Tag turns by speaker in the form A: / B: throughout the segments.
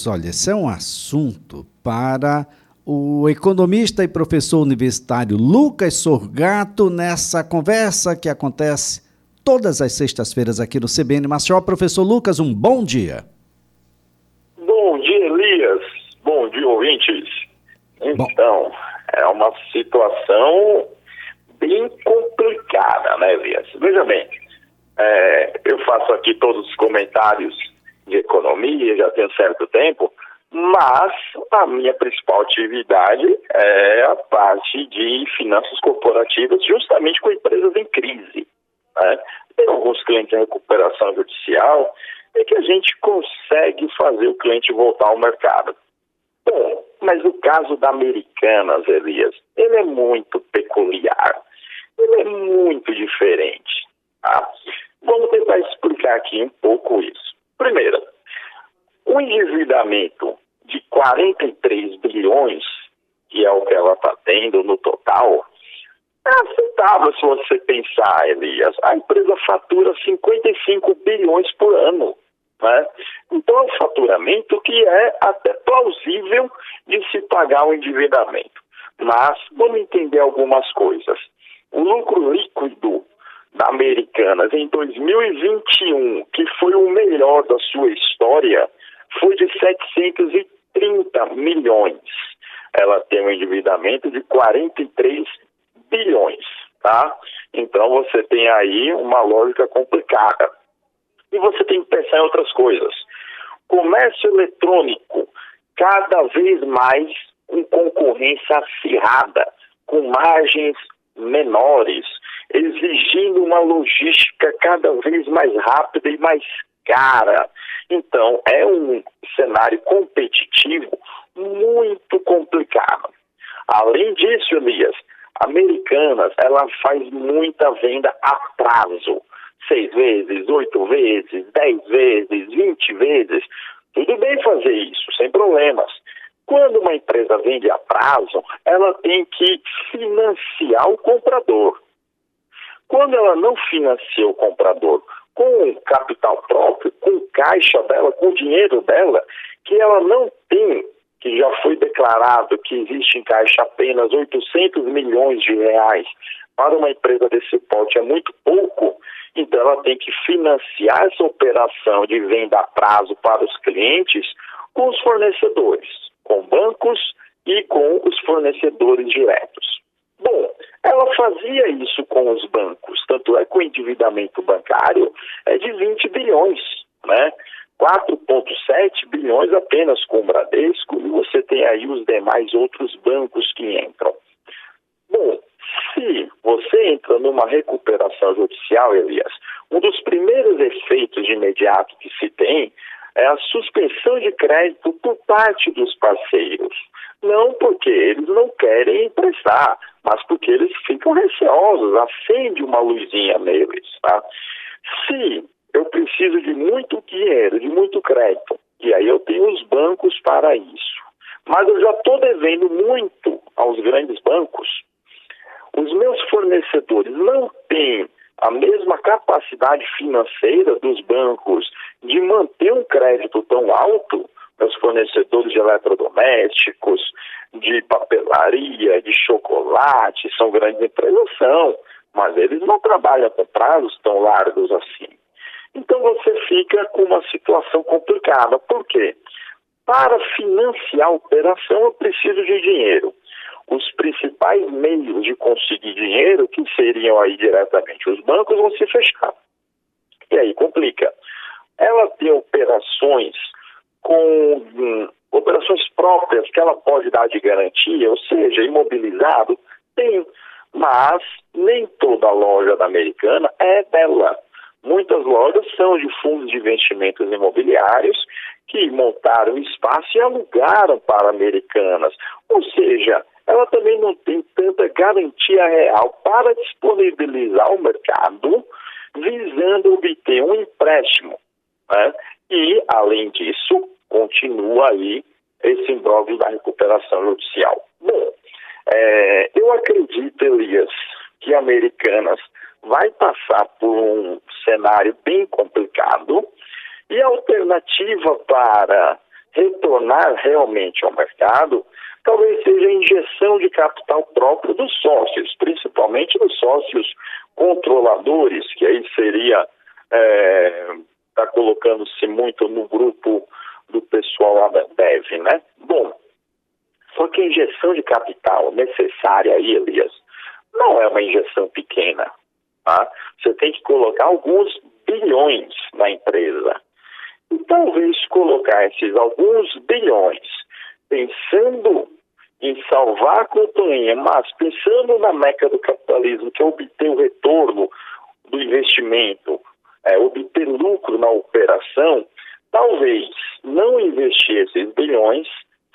A: minutos. Olha, esse é um assunto para o economista e professor universitário Lucas Sorgato nessa conversa que acontece todas as sextas-feiras aqui no CBN Maceió. Professor Lucas, um bom dia.
B: Bom dia, Elias. Bom dia, ouvintes. Então, bom. é uma situação bem complicada, né, Elias? Veja bem, é, eu faço aqui todos os comentários de economia já tem um certo tempo, mas a minha principal atividade é a parte de finanças corporativas, justamente com empresas em crise. Né? Tem alguns clientes em recuperação judicial e que a gente consegue fazer o cliente voltar ao mercado. Bom, mas o caso da Americanas, Elias, ele é muito peculiar, ele é muito diferente. Tá? Vamos tentar explicar aqui um pouco isso. Primeiro, o endividamento de 43 bilhões, que é o que ela está tendo no total, é aceitável se você pensar, Elias. A empresa fatura 55 bilhões por ano. Né? Então é um faturamento que é até plausível de se pagar o endividamento. Mas vamos entender algumas coisas. O lucro líquido Americanas em 2021, que foi o melhor da sua história, foi de 730 milhões. Ela tem um endividamento de 43 bilhões, tá? Então você tem aí uma lógica complicada. E você tem que pensar em outras coisas. Comércio eletrônico, cada vez mais com concorrência acirrada, com margens menores, exigindo uma logística cada vez mais rápida e mais cara. Então, é um cenário competitivo muito complicado. Além disso, Elias, Americanas, ela faz muita venda a prazo. Seis vezes, oito vezes, dez vezes, vinte vezes. Tudo bem fazer isso, sem problemas. Quando uma empresa vende a prazo, ela tem que financiar o comprador. Quando ela não financia o comprador com capital próprio, com caixa dela, com dinheiro dela, que ela não tem, que já foi declarado que existe em caixa apenas 800 milhões de reais para uma empresa desse porte é muito pouco, então ela tem que financiar essa operação de venda a prazo para os clientes com os fornecedores, com bancos e com os fornecedores diretos. Bom, ela fazia isso com os bancos, tanto é que o endividamento bancário é de 20 bilhões, né? 4,7 bilhões apenas com o Bradesco e você tem aí os demais outros bancos que entram. Bom, se você entra numa recuperação judicial, Elias, um dos primeiros efeitos de imediato que se tem é a suspensão de crédito por parte dos parceiros. Não porque eles não querem emprestar, mas porque eles ficam receosos, acende uma luzinha neles. Tá? Se eu preciso de muito dinheiro, de muito crédito, e aí eu tenho os bancos para isso, mas eu já estou devendo muito aos grandes bancos, os meus fornecedores não têm a mesma capacidade financeira dos bancos de manter um crédito tão alto, meus fornecedores de eletrodomésticos, de papelaria, de chocolate, são grandes empresas, são, mas eles não trabalham com prazos tão largos assim. Então você fica com uma situação complicada. Por quê? Para financiar a operação eu preciso de dinheiro. Os principais meios de conseguir dinheiro, que seriam aí diretamente os bancos, vão se fechar. E aí complica. Ela tem operações com hum, operações próprias que ela pode dar de garantia, ou seja, imobilizado, tem. Mas nem toda loja da americana é dela. Muitas lojas são de fundos de investimentos imobiliários que montaram espaço e alugaram para americanas. Ou seja, ela também não tem tanta garantia real para disponibilizar ao mercado visando obter um empréstimo. Né? E, além disso, continua aí esse imbróglio da recuperação judicial. Bom, é, eu acredito, Elias, que Americanas vai passar por um cenário bem complicado e a alternativa para retornar realmente ao mercado, talvez seja a injeção de capital próprio dos sócios, principalmente dos sócios controladores, que aí seria está é, tá colocando-se muito no grupo do pessoal lá da Dev, né? Bom, só que a injeção de capital necessária aí, Elias, não é uma injeção pequena. Tá? Você tem que colocar alguns bilhões na empresa. E talvez colocar esses alguns bilhões pensando em salvar a companhia, mas pensando na meca do capitalismo, que é obter o retorno do investimento, é, obter lucro na operação, talvez não investir esses bilhões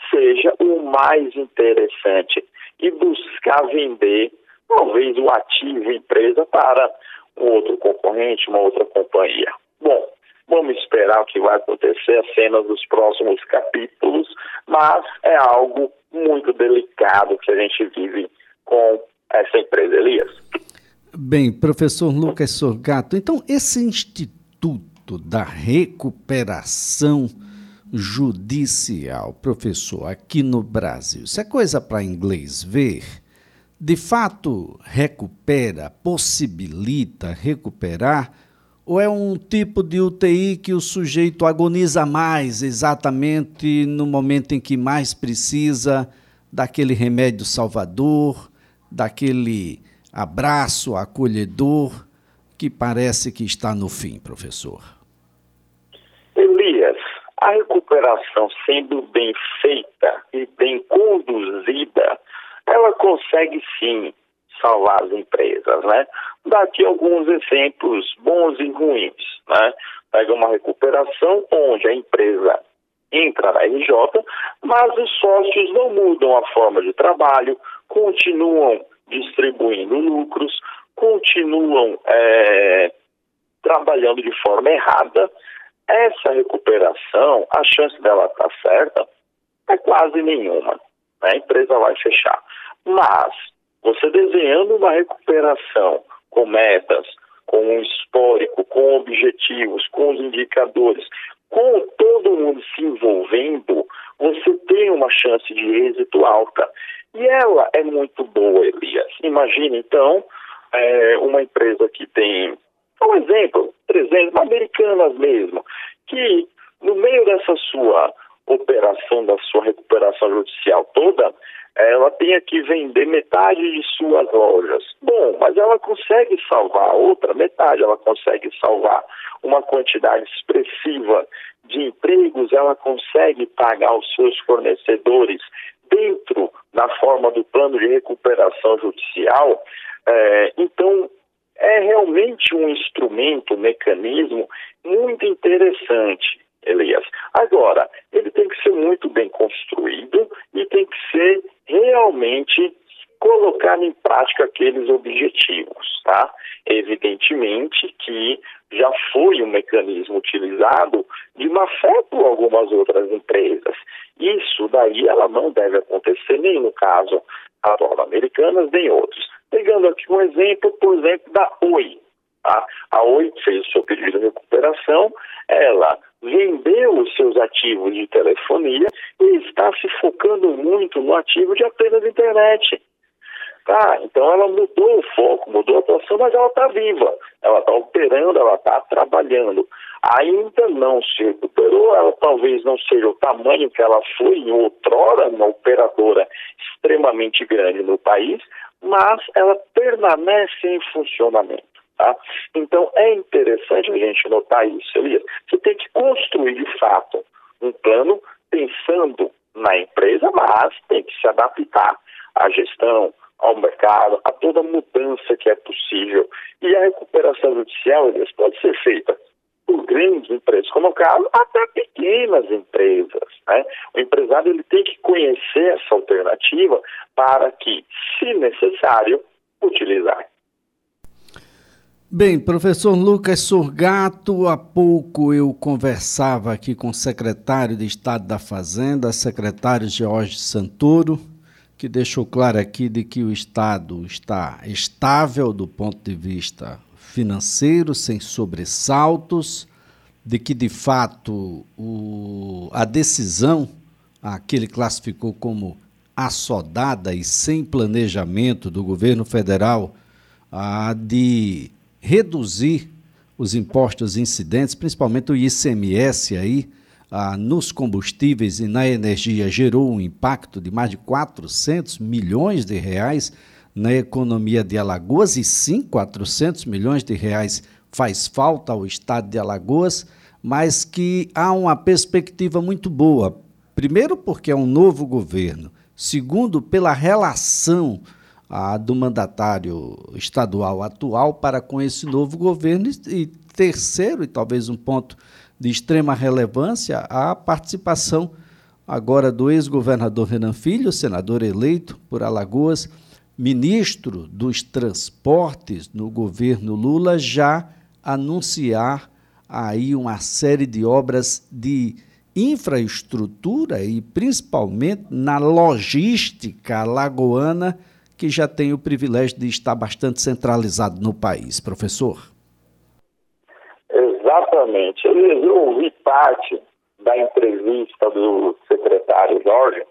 B: seja o mais interessante e buscar vender talvez o ativo empresa para um outro concorrente, uma outra companhia. Bom, vamos esperar o que vai acontecer, as cenas dos próximos capítulos, mas é algo muito delicado que a gente vive com essa empresa, Elias.
A: Bem, professor Lucas Sorgato, então esse Instituto da Recuperação Judicial, professor, aqui no Brasil, isso é coisa para inglês ver? De fato recupera, possibilita recuperar? Ou é um tipo de UTI que o sujeito agoniza mais exatamente no momento em que mais precisa daquele remédio salvador, daquele abraço acolhedor que parece que está no fim, professor?
B: Elias, a recuperação sendo bem feita e bem conduzida, ela consegue sim salvar as empresas, né? Daqui alguns exemplos bons e ruins, né? Pega uma recuperação onde a empresa entra na RJ, mas os sócios não mudam a forma de trabalho, continuam distribuindo lucros, continuam é, trabalhando de forma errada. Essa recuperação, a chance dela estar tá certa é quase nenhuma. Né? A empresa vai fechar. Mas você desenhando uma recuperação com metas, com um histórico, com objetivos, com os indicadores, com todo mundo se envolvendo, você tem uma chance de êxito alta. E ela é muito boa, Elias. Imagina, então, é, uma empresa que tem, um exemplo, 300 americanas mesmo, que no meio dessa sua operação, da sua recuperação judicial toda, ela tenha que vender metade de suas lojas. Bom, mas ela consegue salvar outra metade, ela consegue salvar uma quantidade expressiva de empregos, ela consegue pagar os seus fornecedores dentro da forma do plano de recuperação judicial. É, então, é realmente um instrumento, um mecanismo muito interessante. Elias. Agora, ele tem que ser muito bem construído e tem que ser realmente colocar em prática aqueles objetivos, tá? Evidentemente que já foi um mecanismo utilizado de má fé por algumas outras empresas. Isso daí ela não deve acontecer nem no caso atual da Americanas, nem outros. Pegando aqui um exemplo, por exemplo, da Oi. Tá? A Oi fez o seu pedido de recuperação, ela vendeu os seus ativos de telefonia e está se focando muito no ativo de apenas internet. Tá, então ela mudou o foco, mudou a atuação, mas ela está viva, ela está operando, ela está trabalhando. Ainda não se recuperou, ela talvez não seja o tamanho que ela foi em outrora, uma operadora extremamente grande no país, mas ela permanece em funcionamento. Tá? Então é interessante a gente notar isso, Elias. Você tem que construir de fato um plano pensando na empresa, mas tem que se adaptar à gestão, ao mercado, a toda mudança que é possível. E a recuperação judicial, Elias, pode ser feita por grandes empresas, como o caso, até pequenas empresas. Né? O empresário ele tem que conhecer essa alternativa para que, se necessário, utilizar.
A: Bem, professor Lucas Sorgato, há pouco eu conversava aqui com o secretário de Estado da Fazenda, secretário Jorge Santoro, que deixou claro aqui de que o Estado está estável do ponto de vista financeiro, sem sobressaltos, de que, de fato, o, a decisão, a que ele classificou como assodada e sem planejamento do governo federal, a de reduzir os impostos incidentes, principalmente o ICMS aí, ah, nos combustíveis e na energia gerou um impacto de mais de 400 milhões de reais na economia de Alagoas e sim, 400 milhões de reais faz falta ao estado de Alagoas, mas que há uma perspectiva muito boa. Primeiro, porque é um novo governo. Segundo, pela relação ah, do mandatário estadual atual para com esse novo governo. E terceiro, e talvez um ponto de extrema relevância, a participação agora do ex-governador Renan Filho, senador eleito por Alagoas, ministro dos Transportes no governo Lula, já anunciar aí uma série de obras de infraestrutura e principalmente na logística alagoana, que já tem o privilégio de estar bastante centralizado no país, professor.
B: Exatamente. Eu ouvi parte da entrevista do secretário Jorge,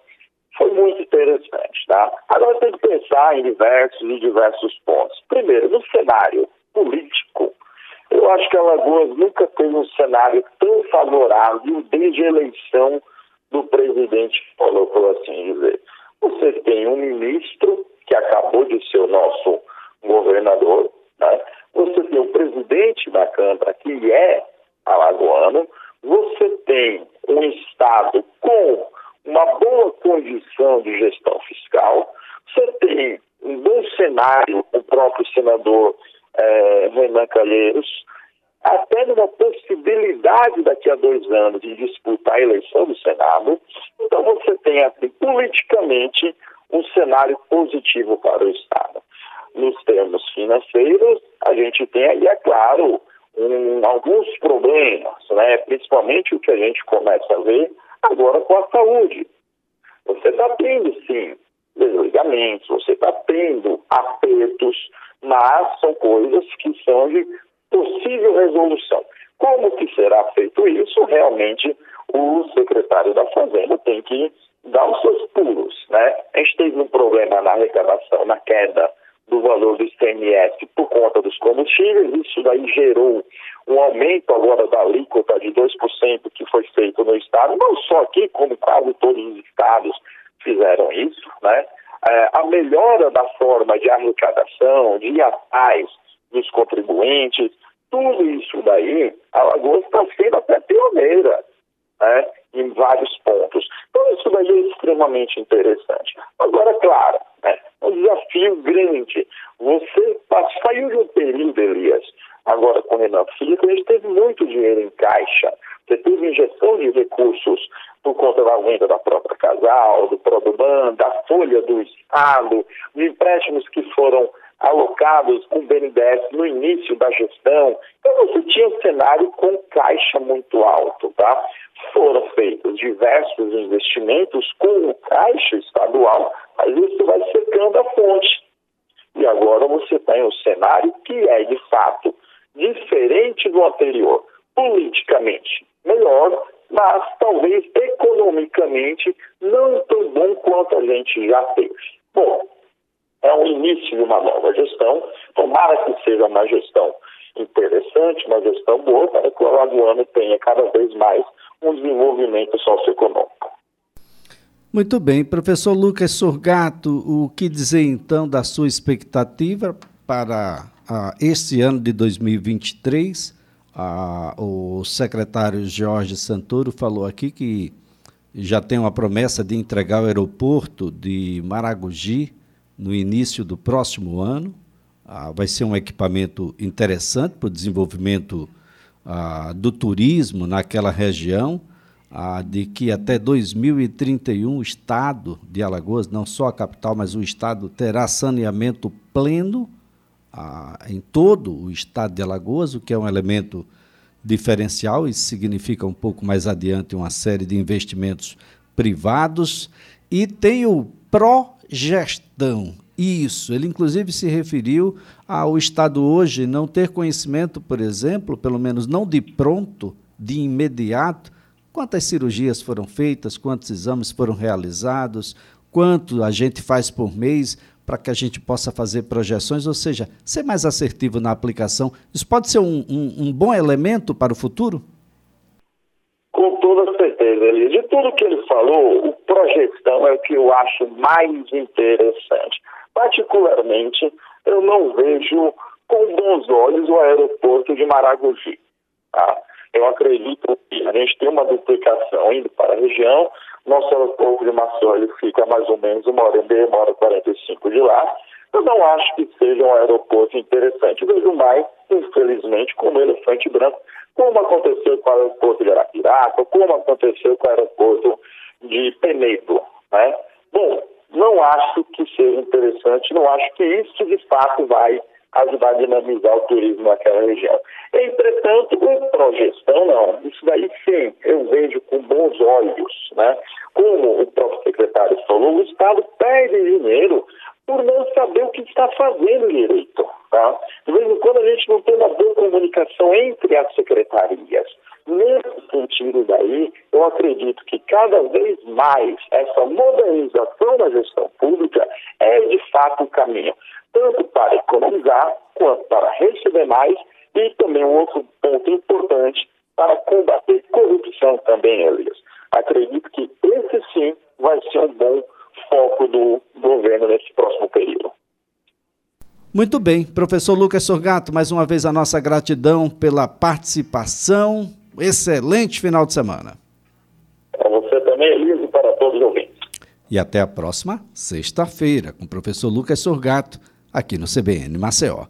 B: foi muito interessante, tá? Agora tem que pensar em diversos e diversos pontos. Primeiro, no cenário político, eu acho que Alagoas nunca teve um cenário tão favorável desde a eleição do presidente Paulo, por assim dizer. Você tem um ministro que acabou de ser o nosso governador, né? você tem o presidente da Câmara, que é alagoano, você tem um Estado com uma boa condição de gestão fiscal, você tem um bom cenário, o próprio senador é, Renan Calheiros, até numa possibilidade daqui a dois anos de disputar a eleição do Senado. Então você tem, assim, politicamente, um cenário positivo para o Estado. Nos termos a gente tem aí, é claro, um, alguns problemas, né? principalmente o que a gente começa a ver agora com a saúde. Você está tendo, sim, desligamentos, você está tendo apertos, mas são coisas que são de possível resolução. Como que será feito isso? Realmente o secretário da Fazenda tem que dar os seus pulos, né? A gente teve um problema na arrecadação, na queda do valor do ICMS por conta dos combustíveis, isso daí gerou um aumento agora da alíquota de 2% que foi feito no estado, não só aqui, como quase todos os estados fizeram isso, né? É, a melhora da forma de arrecadação, de ir atrás dos contribuintes, tudo isso daí, a Alagoas está sendo até pioneira, né? em vários pontos. Então, isso daí é extremamente interessante. Agora, claro, né, um desafio grande. Você saiu de um período, Elias, agora com o Renan Filho, a gente teve muito dinheiro em caixa. Você teve injeção de recursos por conta da venda da própria casal, do Produban, da folha do Estado, de empréstimos que foram alocados com o BNDES no início da gestão. Então você tinha um cenário com caixa muito alto, tá? Foram feitos diversos investimentos com o caixa estadual, mas isso vai secando a fonte. E agora você tem um cenário que é, de fato, diferente do anterior, politicamente melhor, mas talvez economicamente não tão bom quanto a gente já teve. Bom, é o início de uma nova gestão. Tomara que seja uma gestão interessante, uma gestão boa, para que o Alagoano tenha cada vez mais um desenvolvimento socioeconômico.
A: Muito bem. Professor Lucas Sorgato, o que dizer então da sua expectativa para ah, este ano de 2023? Ah, o secretário Jorge Santoro falou aqui que já tem uma promessa de entregar o aeroporto de Maragogi no início do próximo ano. Ah, vai ser um equipamento interessante para o desenvolvimento ah, do turismo naquela região, ah, de que até 2031 o estado de Alagoas, não só a capital, mas o estado terá saneamento pleno ah, em todo o estado de Alagoas, o que é um elemento diferencial e significa um pouco mais adiante uma série de investimentos privados e tem o progestão. Isso, ele inclusive se referiu ao Estado hoje não ter conhecimento, por exemplo, pelo menos não de pronto, de imediato quantas cirurgias foram feitas, quantos exames foram realizados, quanto a gente faz por mês para que a gente possa fazer projeções, ou seja, ser mais assertivo na aplicação. Isso pode ser um, um, um bom elemento para o futuro?
B: Com toda certeza, Elias. De tudo que ele falou, o projeção é o que eu acho mais interessante. Particularmente, eu não vejo com bons olhos o aeroporto de Maragogi. Tá? Eu acredito que a gente tem uma duplicação indo para a região. Nosso aeroporto de Maceió ele fica mais ou menos uma hora e meia, uma hora e quarenta e cinco de lá. Eu não acho que seja um aeroporto interessante. Vejo mais, infelizmente, como elefante branco, como aconteceu com o aeroporto de Arapiraca, como aconteceu com o aeroporto de Penedo. Né? Bom, não acho que seja interessante, não acho que isso de fato vai ajudar a dinamizar o turismo naquela região. Entretanto, com projeção, não. Isso daí sim, eu vejo com bons olhos, né? Como o próprio secretário falou, o Estado perde dinheiro por não saber o que está fazendo direito. Tá? De vez em quando a gente não tem uma boa comunicação entre as secretarias. Nesse sentido daí, eu acredito que cada vez mais essa modernização da gestão pública é de fato o caminho tanto para economizar quanto para receber mais e também um outro ponto importante para combater corrupção também, Elias. Acredito que esse sim vai ser um bom foco do governo nesse próximo período.
A: Muito bem, professor Lucas Sorgato, mais uma vez a nossa gratidão pela participação. Excelente final de semana.
B: Para você também, Elias, e para todos os ouvintes.
A: E até a próxima sexta-feira com o professor Lucas Sorgato aqui no CBN Maceió.